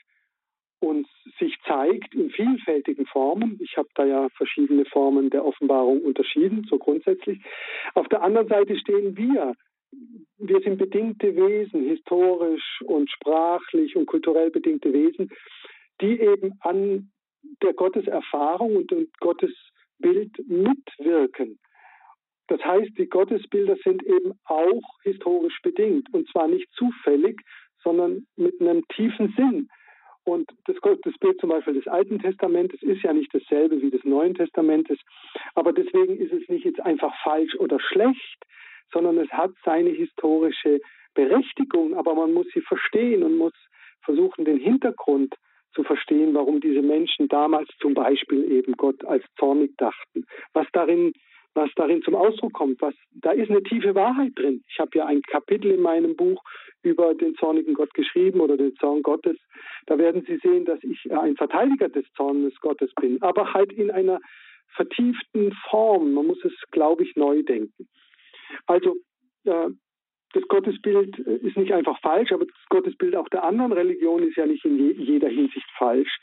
uns sich zeigt in vielfältigen Formen. Ich habe da ja verschiedene Formen der Offenbarung unterschieden, so grundsätzlich. Auf der anderen Seite stehen wir. Wir sind bedingte Wesen, historisch und sprachlich und kulturell bedingte Wesen, die eben an der Gotteserfahrung und dem Gottesbild mitwirken. Das heißt, die Gottesbilder sind eben auch historisch bedingt und zwar nicht zufällig, sondern mit einem tiefen Sinn. Und das, das Bild zum Beispiel des Alten Testamentes ist ja nicht dasselbe wie des Neuen Testamentes, aber deswegen ist es nicht jetzt einfach falsch oder schlecht, sondern es hat seine historische Berechtigung, aber man muss sie verstehen und muss versuchen, den Hintergrund zu verstehen, warum diese Menschen damals zum Beispiel eben Gott als zornig dachten, was darin was darin zum Ausdruck kommt. Was, da ist eine tiefe Wahrheit drin. Ich habe ja ein Kapitel in meinem Buch über den zornigen Gott geschrieben oder den Zorn Gottes. Da werden Sie sehen, dass ich ein Verteidiger des Zornes Gottes bin, aber halt in einer vertieften Form. Man muss es, glaube ich, neu denken. Also äh, das Gottesbild ist nicht einfach falsch, aber das Gottesbild auch der anderen Religion ist ja nicht in je jeder Hinsicht falsch.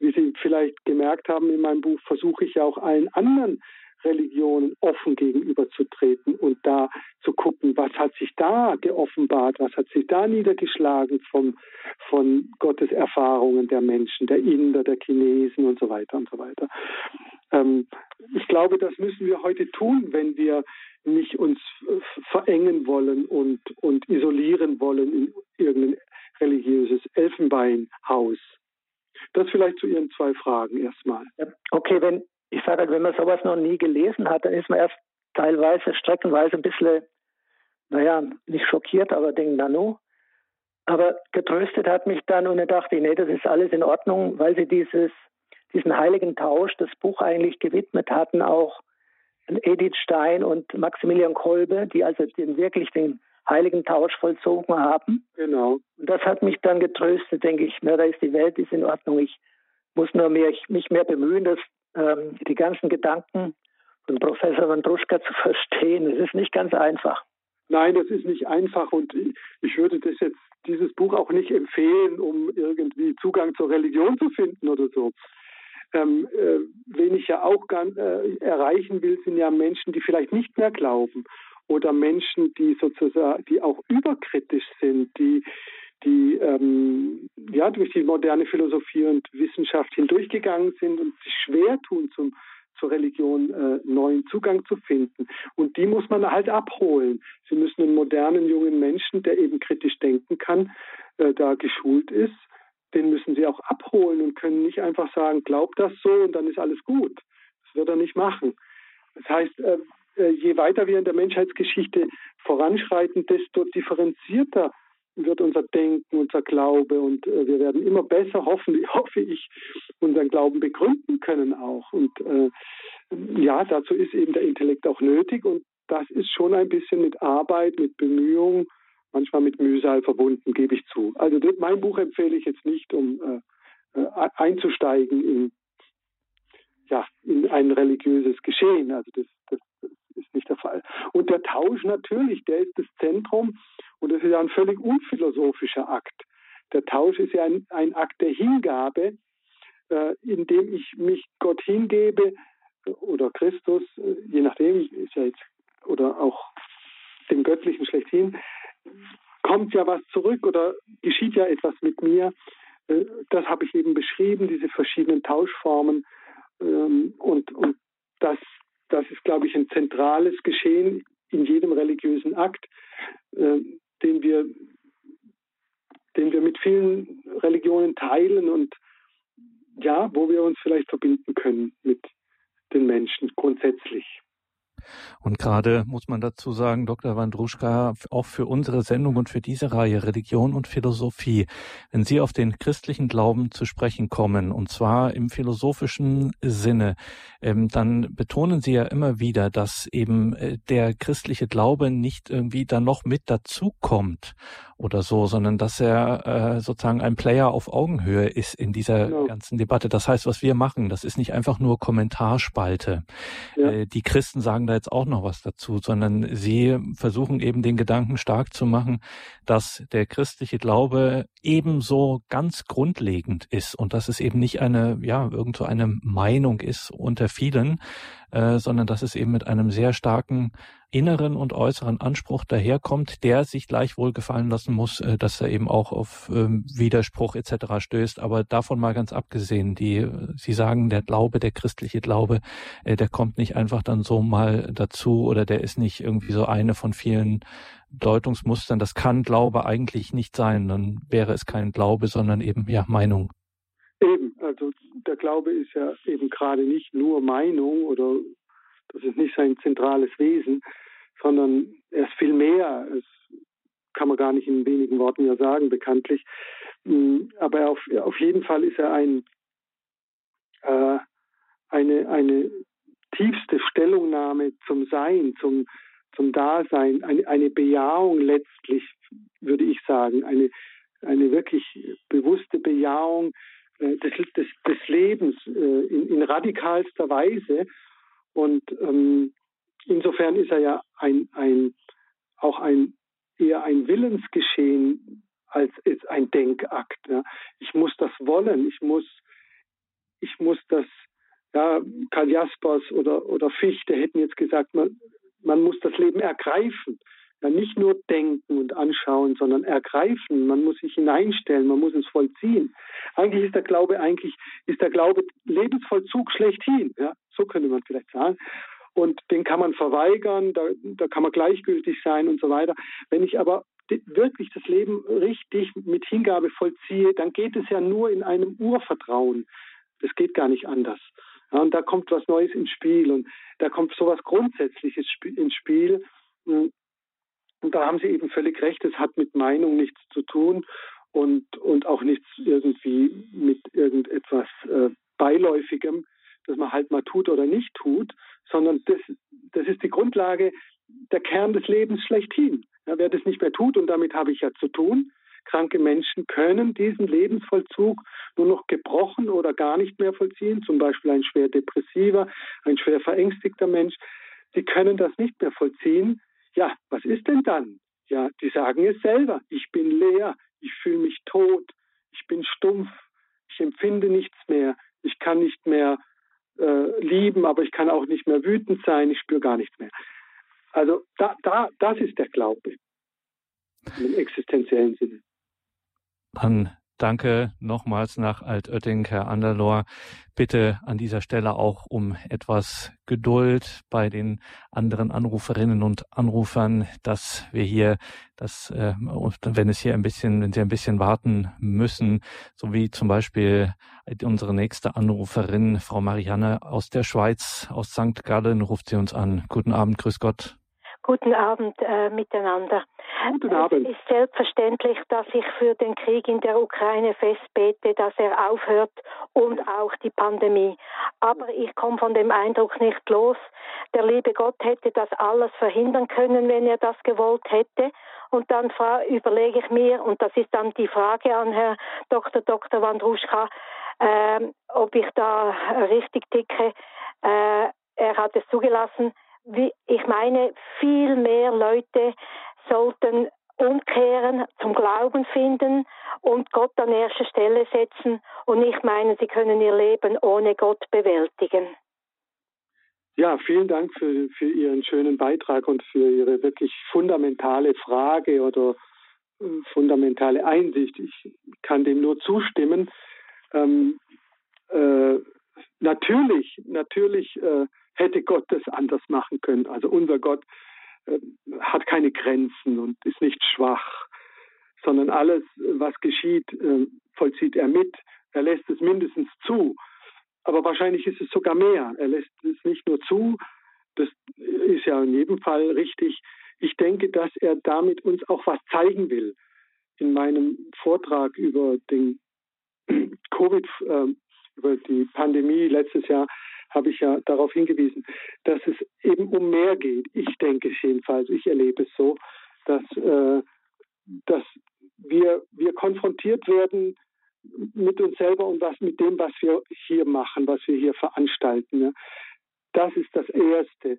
Wie Sie vielleicht gemerkt haben in meinem Buch, versuche ich ja auch allen anderen Religionen offen gegenüberzutreten und da zu gucken, was hat sich da geoffenbart, was hat sich da niedergeschlagen vom, von Gottes Erfahrungen der Menschen, der Inder, der Chinesen und so weiter und so weiter. Ähm, ich glaube, das müssen wir heute tun, wenn wir nicht uns verengen wollen und, und isolieren wollen in irgendein religiöses Elfenbeinhaus. Das vielleicht zu Ihren zwei Fragen erstmal. Okay, wenn, ich sage halt, wenn man sowas noch nie gelesen hat, dann ist man erst teilweise, streckenweise ein bisschen, naja, nicht schockiert, aber denkt, nanu. Aber getröstet hat mich dann und dann dachte ich, nee, das ist alles in Ordnung, weil sie dieses, diesen heiligen Tausch, das Buch eigentlich gewidmet hatten, auch Edith Stein und Maximilian Kolbe, die also den, wirklich den heiligen Tausch vollzogen haben. Genau. Und das hat mich dann getröstet, denke ich, na, da ist die Welt, ist in Ordnung. Ich muss nur mehr, ich, mich mehr bemühen, dass ähm, die ganzen Gedanken von Professor Wandruschka zu verstehen. Es ist nicht ganz einfach. Nein, das ist nicht einfach und ich würde das jetzt dieses Buch auch nicht empfehlen, um irgendwie Zugang zur Religion zu finden oder so. Ähm, äh, wen ich ja auch gern, äh, erreichen will, sind ja Menschen, die vielleicht nicht mehr glauben oder Menschen, die sozusagen, die auch überkritisch sind, die die ähm, ja durch die moderne Philosophie und Wissenschaft hindurchgegangen sind und sich schwer tun, zum, zur Religion äh, neuen Zugang zu finden. Und die muss man halt abholen. Sie müssen einen modernen jungen Menschen, der eben kritisch denken kann, äh, da geschult ist, den müssen Sie auch abholen und können nicht einfach sagen, glaub das so und dann ist alles gut. Das wird er nicht machen. Das heißt, äh, äh, je weiter wir in der Menschheitsgeschichte voranschreiten, desto differenzierter wird unser Denken, unser Glaube und äh, wir werden immer besser, hoffentlich, hoffe ich, unseren Glauben begründen können auch. Und äh, ja, dazu ist eben der Intellekt auch nötig und das ist schon ein bisschen mit Arbeit, mit Bemühung, manchmal mit Mühsal verbunden, gebe ich zu. Also mein Buch empfehle ich jetzt nicht, um äh, äh, einzusteigen in, ja, in ein religiöses Geschehen. Also das, das, das ist nicht der Fall. Und der Tausch natürlich, der ist das Zentrum und das ist ja ein völlig unphilosophischer Akt. Der Tausch ist ja ein, ein Akt der Hingabe, äh, in dem ich mich Gott hingebe oder Christus, äh, je nachdem, ist ja jetzt, oder auch dem Göttlichen schlechthin, kommt ja was zurück oder geschieht ja etwas mit mir. Äh, das habe ich eben beschrieben, diese verschiedenen Tauschformen. Ähm, und, und das, das ist, glaube ich, ein zentrales Geschehen in jedem religiösen Akt, äh, den wir, den wir mit vielen Religionen teilen und ja, wo wir uns vielleicht verbinden können mit den Menschen grundsätzlich. Und gerade muss man dazu sagen, Dr. Wandruschka, auch für unsere Sendung und für diese Reihe Religion und Philosophie, wenn Sie auf den christlichen Glauben zu sprechen kommen, und zwar im philosophischen Sinne, ähm, dann betonen Sie ja immer wieder, dass eben äh, der christliche Glaube nicht irgendwie dann noch mit dazukommt oder so, sondern dass er äh, sozusagen ein Player auf Augenhöhe ist in dieser genau. ganzen Debatte. Das heißt, was wir machen, das ist nicht einfach nur Kommentarspalte. Ja. Äh, die Christen sagen da jetzt auch noch was dazu, sondern sie versuchen eben den Gedanken stark zu machen, dass der christliche Glaube ebenso ganz grundlegend ist und dass es eben nicht eine, ja, irgend so eine Meinung ist unter vielen, äh, sondern dass es eben mit einem sehr starken inneren und äußeren Anspruch daherkommt, der sich gleichwohl gefallen lassen muss, äh, dass er eben auch auf ähm, Widerspruch etc. stößt. Aber davon mal ganz abgesehen, die, Sie sagen, der Glaube, der christliche Glaube, äh, der kommt nicht einfach dann so mal dazu oder der ist nicht irgendwie so eine von vielen Deutungsmustern. Das kann Glaube eigentlich nicht sein. Dann wäre es kein Glaube, sondern eben ja Meinung. Eben, also der Glaube ist ja eben gerade nicht nur Meinung oder das ist nicht sein zentrales Wesen, sondern er ist viel mehr. Das kann man gar nicht in wenigen Worten ja sagen, bekanntlich. Mm, aber auf, auf jeden Fall ist er ein, äh, eine, eine tiefste Stellungnahme zum Sein, zum, zum Dasein, eine, eine Bejahung letztlich, würde ich sagen, eine, eine wirklich bewusste Bejahung des, des, des Lebens äh, in, in radikalster Weise. Und ähm, insofern ist er ja ein, ein, auch ein, eher ein Willensgeschehen als ist ein Denkakt. Ja. Ich muss das wollen, ich muss, ich muss das, ja, Karl Jaspers oder, oder Fichte hätten jetzt gesagt, man, man muss das Leben ergreifen. Ja, nicht nur denken und anschauen, sondern ergreifen. Man muss sich hineinstellen, man muss es vollziehen. Eigentlich ist der Glaube, eigentlich ist der Glaube Lebensvollzug schlechthin. Ja, so könnte man vielleicht sagen und den kann man verweigern, da, da kann man gleichgültig sein und so weiter. Wenn ich aber wirklich das Leben richtig mit Hingabe vollziehe, dann geht es ja nur in einem Urvertrauen. Das geht gar nicht anders. Ja, und da kommt was Neues ins Spiel und da kommt sowas Grundsätzliches ins Spiel. Und da haben Sie eben völlig recht, es hat mit Meinung nichts zu tun und, und auch nichts irgendwie mit irgendetwas äh, Beiläufigem, das man halt mal tut oder nicht tut, sondern das, das ist die Grundlage, der Kern des Lebens schlechthin. Ja, wer das nicht mehr tut, und damit habe ich ja zu tun, kranke Menschen können diesen Lebensvollzug nur noch gebrochen oder gar nicht mehr vollziehen, zum Beispiel ein schwer depressiver, ein schwer verängstigter Mensch. Sie können das nicht mehr vollziehen. Ja, was ist denn dann? Ja, die sagen es selber. Ich bin leer, ich fühle mich tot, ich bin stumpf, ich empfinde nichts mehr, ich kann nicht mehr äh, lieben, aber ich kann auch nicht mehr wütend sein, ich spüre gar nichts mehr. Also da, da, das ist der Glaube im existenziellen Sinne. Dann Danke nochmals nach Altötting, Herr Anderlohr. Bitte an dieser Stelle auch um etwas Geduld bei den anderen Anruferinnen und Anrufern, dass wir hier, dass äh, wenn es hier ein bisschen, wenn Sie ein bisschen warten müssen, so wie zum Beispiel unsere nächste Anruferin, Frau Marianne aus der Schweiz, aus St. Gallen, ruft sie uns an. Guten Abend, grüß Gott. Guten Abend äh, miteinander. Guten Abend. Es ist selbstverständlich, dass ich für den Krieg in der Ukraine festbete, dass er aufhört und auch die Pandemie. Aber ich komme von dem Eindruck nicht los. Der liebe Gott hätte das alles verhindern können, wenn er das gewollt hätte. Und dann überlege ich mir, und das ist dann die Frage an Herr Dr. Dr. Wandruschka, äh, ob ich da richtig ticke. Äh, er hat es zugelassen, wie, ich meine, viel mehr Leute sollten umkehren, zum Glauben finden und Gott an erste Stelle setzen und nicht meinen, sie können ihr Leben ohne Gott bewältigen. Ja, vielen Dank für, für Ihren schönen Beitrag und für Ihre wirklich fundamentale Frage oder äh, fundamentale Einsicht. Ich kann dem nur zustimmen. Ähm, äh, natürlich, natürlich äh, hätte Gott das anders machen können. Also unser Gott äh, hat keine Grenzen und ist nicht schwach, sondern alles, was geschieht, äh, vollzieht er mit. Er lässt es mindestens zu. Aber wahrscheinlich ist es sogar mehr. Er lässt es nicht nur zu, das ist ja in jedem Fall richtig. Ich denke, dass er damit uns auch was zeigen will. In meinem Vortrag über den Covid, äh, über die Pandemie letztes Jahr habe ich ja darauf hingewiesen, dass es eben um mehr geht. Ich denke es jedenfalls, ich erlebe es so, dass, äh, dass wir, wir konfrontiert werden mit uns selber und was mit dem, was wir hier machen, was wir hier veranstalten. Ja. Das ist das Erste.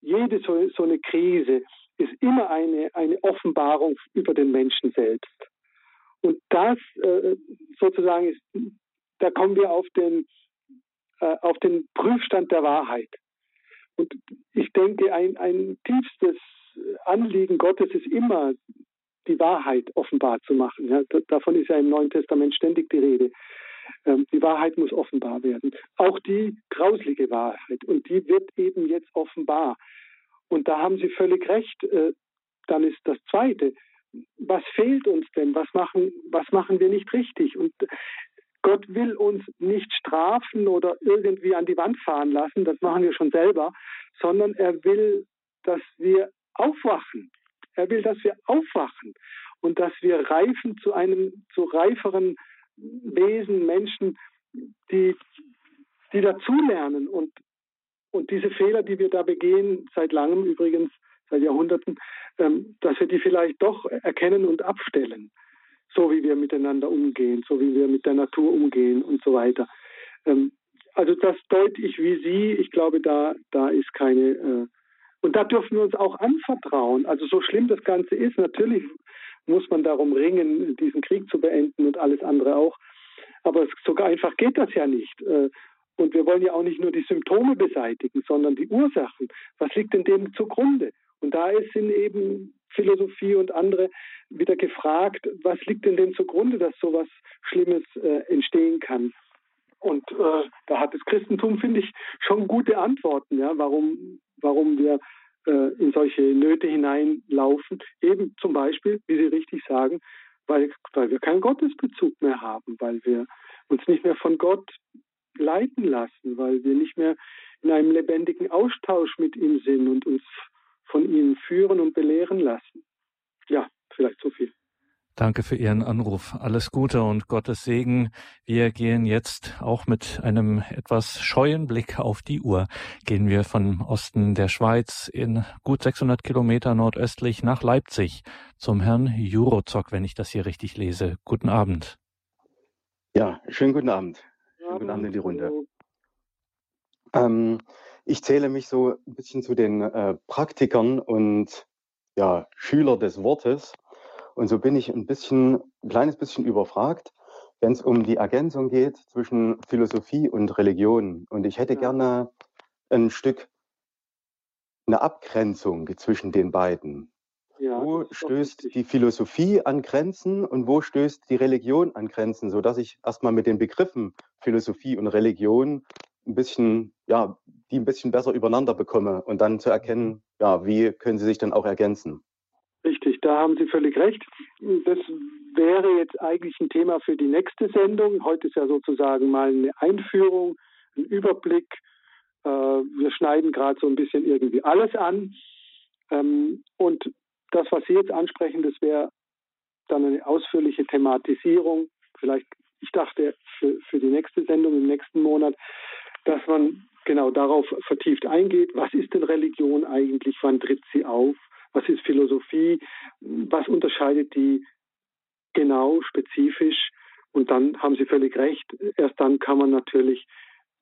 Jede so, so eine Krise ist immer eine, eine Offenbarung über den Menschen selbst. Und das äh, sozusagen ist, da kommen wir auf den, äh, auf den Prüfstand der Wahrheit. Und ich denke, ein, ein tiefstes Anliegen Gottes ist immer, die Wahrheit offenbar zu machen. Ja, davon ist ja im Neuen Testament ständig die Rede. Ähm, die Wahrheit muss offenbar werden. Auch die grauslige Wahrheit. Und die wird eben jetzt offenbar. Und da haben Sie völlig recht. Äh, dann ist das Zweite. Was fehlt uns denn? Was machen, was machen wir nicht richtig? Und Gott will uns nicht strafen oder irgendwie an die Wand fahren lassen, das machen wir schon selber, sondern er will, dass wir aufwachen. Er will, dass wir aufwachen und dass wir reifen zu einem, zu reiferen Wesen, Menschen, die, die dazulernen und, und diese Fehler, die wir da begehen, seit langem übrigens, seit Jahrhunderten, ähm, dass wir die vielleicht doch erkennen und abstellen so wie wir miteinander umgehen, so wie wir mit der Natur umgehen und so weiter. Ähm, also das deute ich wie Sie. Ich glaube, da, da ist keine. Äh, und da dürfen wir uns auch anvertrauen. Also so schlimm das Ganze ist, natürlich muss man darum ringen, diesen Krieg zu beenden und alles andere auch. Aber so einfach geht das ja nicht. Äh, und wir wollen ja auch nicht nur die Symptome beseitigen, sondern die Ursachen. Was liegt denn dem zugrunde? Und da sind eben Philosophie und andere wieder gefragt, was liegt denn denn zugrunde, dass sowas Schlimmes äh, entstehen kann? Und äh, da hat das Christentum, finde ich, schon gute Antworten, ja, warum, warum wir äh, in solche Nöte hineinlaufen. Eben zum Beispiel, wie Sie richtig sagen, weil, weil wir keinen Gottesbezug mehr haben, weil wir uns nicht mehr von Gott leiten lassen, weil wir nicht mehr in einem lebendigen Austausch mit ihm sind und uns von ihnen führen und belehren lassen. Ja, vielleicht so viel. Danke für Ihren Anruf. Alles Gute und Gottes Segen. Wir gehen jetzt auch mit einem etwas scheuen Blick auf die Uhr. Gehen wir von Osten der Schweiz in gut 600 Kilometer nordöstlich nach Leipzig zum Herrn Jurozok, wenn ich das hier richtig lese. Guten Abend. Ja, schönen guten Abend. Schönen guten Abend in die Runde. Ähm, ich zähle mich so ein bisschen zu den äh, Praktikern und ja, Schüler des Wortes. Und so bin ich ein bisschen, ein kleines bisschen überfragt, wenn es um die Ergänzung geht zwischen Philosophie und Religion. Und ich hätte ja. gerne ein Stück eine Abgrenzung zwischen den beiden. ja, wo stößt die Philosophie an Grenzen und wo stößt die Religion an Grenzen, sodass ich erstmal mit den Begriffen Philosophie und Religion ein bisschen, ja, die ein bisschen besser übereinander bekomme und dann zu erkennen, ja, wie können sie sich dann auch ergänzen. Richtig, da haben Sie völlig recht. Das wäre jetzt eigentlich ein Thema für die nächste Sendung. Heute ist ja sozusagen mal eine Einführung, ein Überblick. Äh, wir schneiden gerade so ein bisschen irgendwie alles an. Ähm, und das, was Sie jetzt ansprechen, das wäre dann eine ausführliche Thematisierung. Vielleicht, ich dachte, für, für die nächste Sendung im nächsten Monat, dass man genau darauf vertieft eingeht. Was ist denn Religion eigentlich? Wann tritt sie auf? Was ist Philosophie? Was unterscheidet die genau, spezifisch? Und dann haben Sie völlig recht. Erst dann kann man natürlich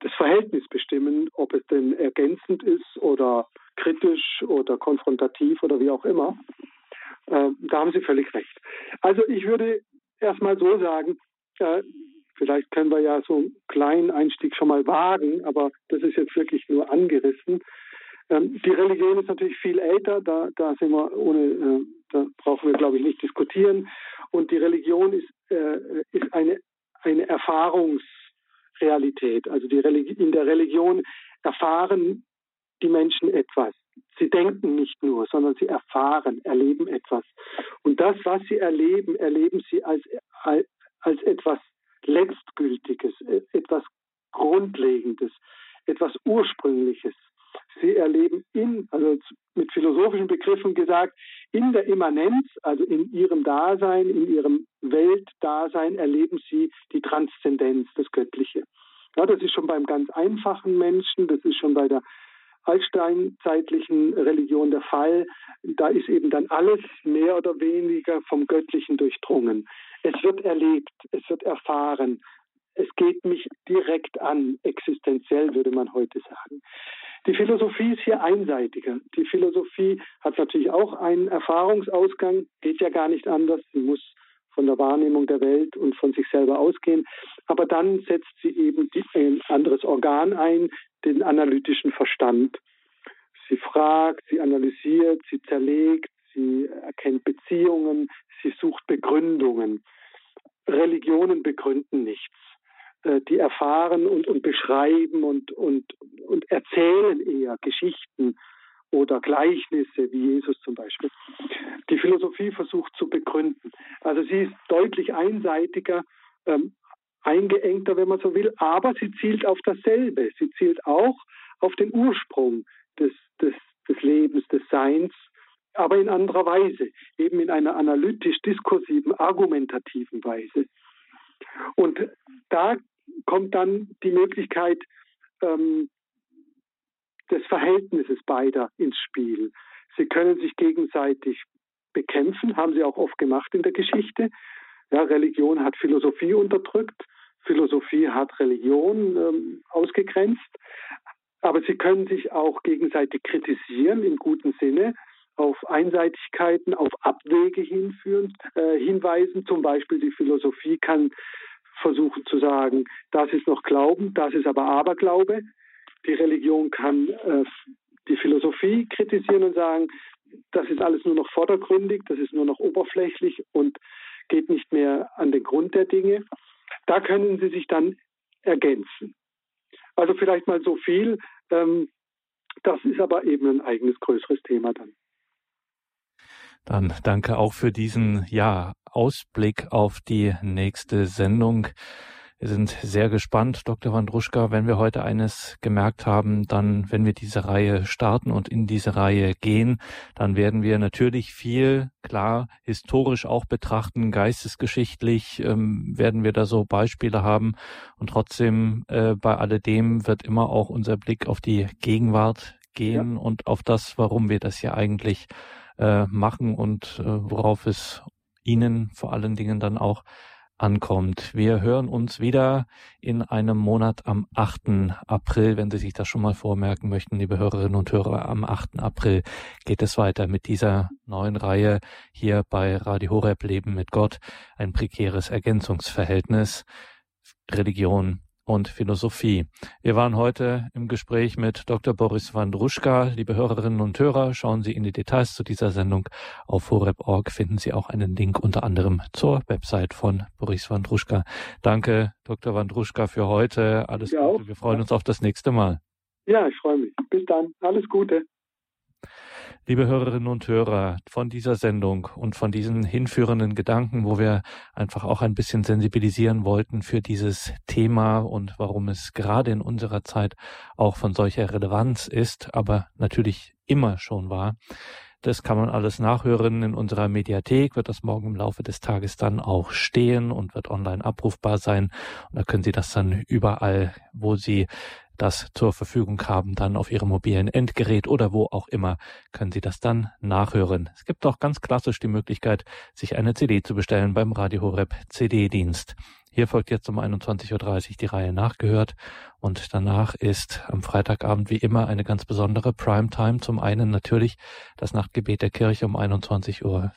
das Verhältnis bestimmen, ob es denn ergänzend ist oder kritisch oder konfrontativ oder wie auch immer. Äh, da haben Sie völlig recht. Also ich würde erstmal so sagen, äh, vielleicht können wir ja so einen kleinen Einstieg schon mal wagen, aber das ist jetzt wirklich nur angerissen. Ähm, die Religion ist natürlich viel älter, da, da sind wir ohne, äh, da brauchen wir glaube ich nicht diskutieren. Und die Religion ist, äh, ist eine, eine Erfahrungsrealität. Also die Religi in der Religion erfahren die Menschen etwas. Sie denken nicht nur, sondern sie erfahren, erleben etwas. Und das, was sie erleben, erleben sie als, als etwas Letztgültiges, etwas Grundlegendes, etwas Ursprüngliches. Sie erleben in, also mit philosophischen Begriffen gesagt, in der Immanenz, also in ihrem Dasein, in ihrem Weltdasein erleben sie die Transzendenz, das Göttliche. Ja, das ist schon beim ganz einfachen Menschen, das ist schon bei der altsteinzeitlichen Religion der Fall. Da ist eben dann alles mehr oder weniger vom Göttlichen durchdrungen. Wird erlebt, es wird erfahren. Es geht mich direkt an, existenziell würde man heute sagen. Die Philosophie ist hier einseitiger. Die Philosophie hat natürlich auch einen Erfahrungsausgang, geht ja gar nicht anders. Sie muss von der Wahrnehmung der Welt und von sich selber ausgehen. Aber dann setzt sie eben ein anderes Organ ein, den analytischen Verstand. Sie fragt, sie analysiert, sie zerlegt, sie erkennt Beziehungen, sie sucht Begründungen. Religionen begründen nichts. Äh, die erfahren und, und beschreiben und, und, und erzählen eher Geschichten oder Gleichnisse, wie Jesus zum Beispiel. Die Philosophie versucht zu begründen. Also sie ist deutlich einseitiger, ähm, eingeengter, wenn man so will, aber sie zielt auf dasselbe. Sie zielt auch auf den Ursprung des, des, des Lebens, des Seins, aber in anderer Weise, eben in einer analytisch-diskursiven, argumentativen Weise. Und da kommt dann die Möglichkeit ähm, des Verhältnisses beider ins Spiel. Sie können sich gegenseitig bekämpfen, haben sie auch oft gemacht in der Geschichte. Ja, Religion hat Philosophie unterdrückt, Philosophie hat Religion ähm, ausgegrenzt, aber sie können sich auch gegenseitig kritisieren im guten Sinne, auf Einseitigkeiten, auf Abwege hinführen, äh, hinweisen. Zum Beispiel die Philosophie kann versuchen zu sagen, das ist noch Glauben, das ist aber Aberglaube. Die Religion kann äh, die Philosophie kritisieren und sagen, das ist alles nur noch vordergründig, das ist nur noch oberflächlich und geht nicht mehr an den Grund der Dinge. Da können sie sich dann ergänzen. Also vielleicht mal so viel. Ähm, das ist aber eben ein eigenes größeres Thema dann. Dann danke auch für diesen, ja, Ausblick auf die nächste Sendung. Wir sind sehr gespannt, Dr. Wandruschka, wenn wir heute eines gemerkt haben, dann, wenn wir diese Reihe starten und in diese Reihe gehen, dann werden wir natürlich viel, klar, historisch auch betrachten, geistesgeschichtlich ähm, werden wir da so Beispiele haben und trotzdem äh, bei alledem wird immer auch unser Blick auf die Gegenwart gehen ja. und auf das, warum wir das ja eigentlich äh, machen und äh, worauf es Ihnen vor allen Dingen dann auch ankommt. Wir hören uns wieder in einem Monat am 8. April, wenn Sie sich das schon mal vormerken möchten, liebe Hörerinnen und Hörer. Am 8. April geht es weiter mit dieser neuen Reihe hier bei Radio Horeb Leben mit Gott, ein prekäres Ergänzungsverhältnis, Religion und Philosophie. Wir waren heute im Gespräch mit Dr. Boris Wandruschka. Liebe Hörerinnen und Hörer, schauen Sie in die Details zu dieser Sendung. Auf horeb.org finden Sie auch einen Link unter anderem zur Website von Boris Wandruschka. Danke, Dr. Wandruschka, für heute. Alles ja, Gute. Wir freuen uns auf das nächste Mal. Ja, ich freue mich. Bis dann. Alles Gute. Liebe Hörerinnen und Hörer, von dieser Sendung und von diesen hinführenden Gedanken, wo wir einfach auch ein bisschen sensibilisieren wollten für dieses Thema und warum es gerade in unserer Zeit auch von solcher Relevanz ist, aber natürlich immer schon war. Das kann man alles nachhören in unserer Mediathek, wird das morgen im Laufe des Tages dann auch stehen und wird online abrufbar sein. Und da können Sie das dann überall, wo Sie das zur Verfügung haben, dann auf Ihrem mobilen Endgerät oder wo auch immer, können Sie das dann nachhören. Es gibt auch ganz klassisch die Möglichkeit, sich eine CD zu bestellen beim Radio Horeb CD-Dienst. Hier folgt jetzt um 21.30 Uhr die Reihe nachgehört und danach ist am Freitagabend wie immer eine ganz besondere Primetime. Zum einen natürlich das Nachtgebet der Kirche um 21.40 Uhr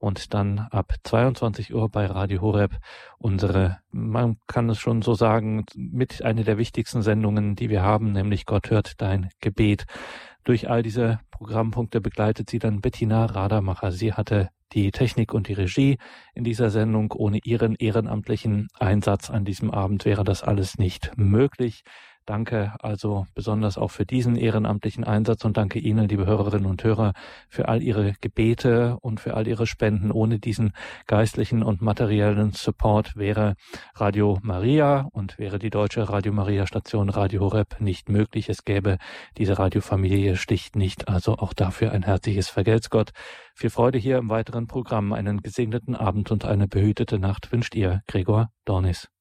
und dann ab 22 Uhr bei Radio Horeb unsere, man kann es schon so sagen, mit einer der wichtigsten Sendungen, die wir haben, nämlich Gott hört dein Gebet. Durch all diese Programmpunkte begleitet sie dann Bettina Radermacher. Sie hatte die Technik und die Regie in dieser Sendung. Ohne Ihren ehrenamtlichen Einsatz an diesem Abend wäre das alles nicht möglich. Danke also besonders auch für diesen ehrenamtlichen Einsatz und danke Ihnen, liebe Hörerinnen und Hörer, für all Ihre Gebete und für all Ihre Spenden. Ohne diesen geistlichen und materiellen Support wäre Radio Maria und wäre die deutsche Radio Maria Station Radio Horeb nicht möglich. Es gäbe diese Radiofamilie schlicht nicht. Also auch dafür ein herzliches Vergelt's Gott. Viel Freude hier im weiteren Programm. Einen gesegneten Abend und eine behütete Nacht wünscht ihr, Gregor Dornis.